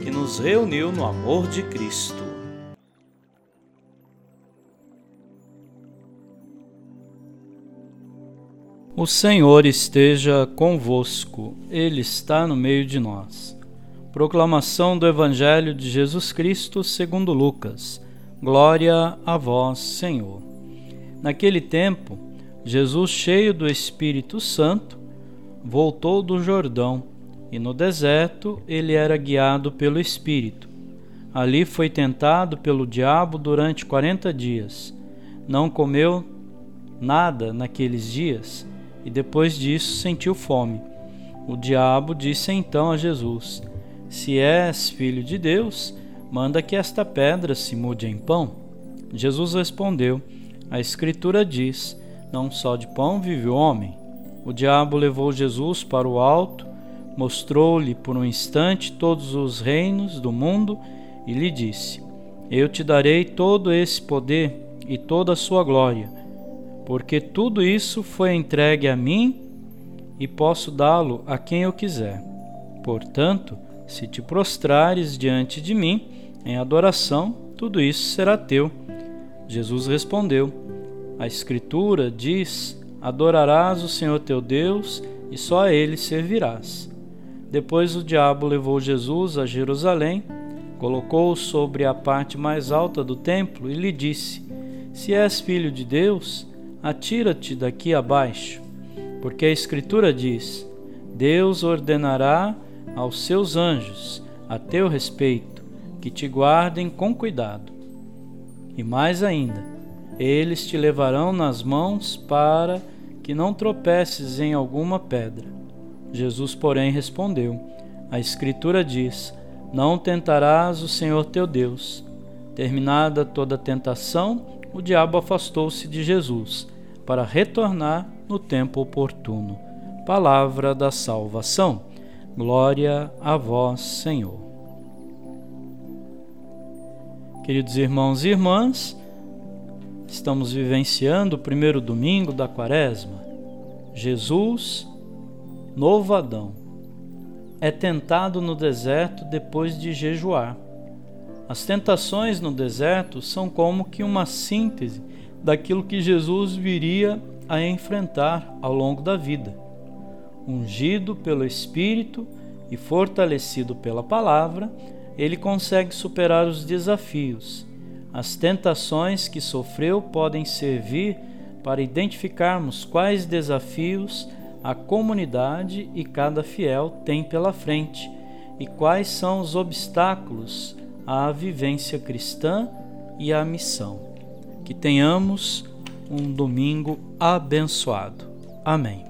que nos reuniu no amor de Cristo. O Senhor esteja convosco, Ele está no meio de nós. Proclamação do Evangelho de Jesus Cristo segundo Lucas. Glória a vós, Senhor. Naquele tempo, Jesus, cheio do Espírito Santo, voltou do Jordão e no deserto ele era guiado pelo Espírito. Ali foi tentado pelo diabo durante quarenta dias. Não comeu nada naqueles dias e depois disso sentiu fome. O diabo disse então a Jesus: Se és filho de Deus, manda que esta pedra se mude em pão. Jesus respondeu: A Escritura diz: Não só de pão vive o homem. O diabo levou Jesus para o alto mostrou-lhe por um instante todos os reinos do mundo e lhe disse: Eu te darei todo esse poder e toda a sua glória, porque tudo isso foi entregue a mim e posso dá-lo a quem eu quiser. Portanto, se te prostrares diante de mim em adoração, tudo isso será teu. Jesus respondeu: A Escritura diz: Adorarás o Senhor teu Deus e só a ele servirás. Depois o diabo levou Jesus a Jerusalém, colocou-o sobre a parte mais alta do templo e lhe disse: Se és filho de Deus, atira-te daqui abaixo, porque a Escritura diz: Deus ordenará aos seus anjos a teu respeito que te guardem com cuidado. E mais ainda, eles te levarão nas mãos para que não tropeces em alguma pedra. Jesus, porém, respondeu: A Escritura diz: Não tentarás o Senhor teu Deus. Terminada toda a tentação, o diabo afastou-se de Jesus, para retornar no tempo oportuno. Palavra da salvação. Glória a vós, Senhor. Queridos irmãos e irmãs, estamos vivenciando o primeiro domingo da quaresma. Jesus novo Adão, é tentado no deserto depois de jejuar. As tentações no deserto são como que uma síntese daquilo que Jesus viria a enfrentar ao longo da vida. Ungido pelo Espírito e fortalecido pela palavra, ele consegue superar os desafios. As tentações que sofreu podem servir para identificarmos quais desafios a comunidade e cada fiel tem pela frente e quais são os obstáculos à vivência cristã e à missão. Que tenhamos um domingo abençoado. Amém.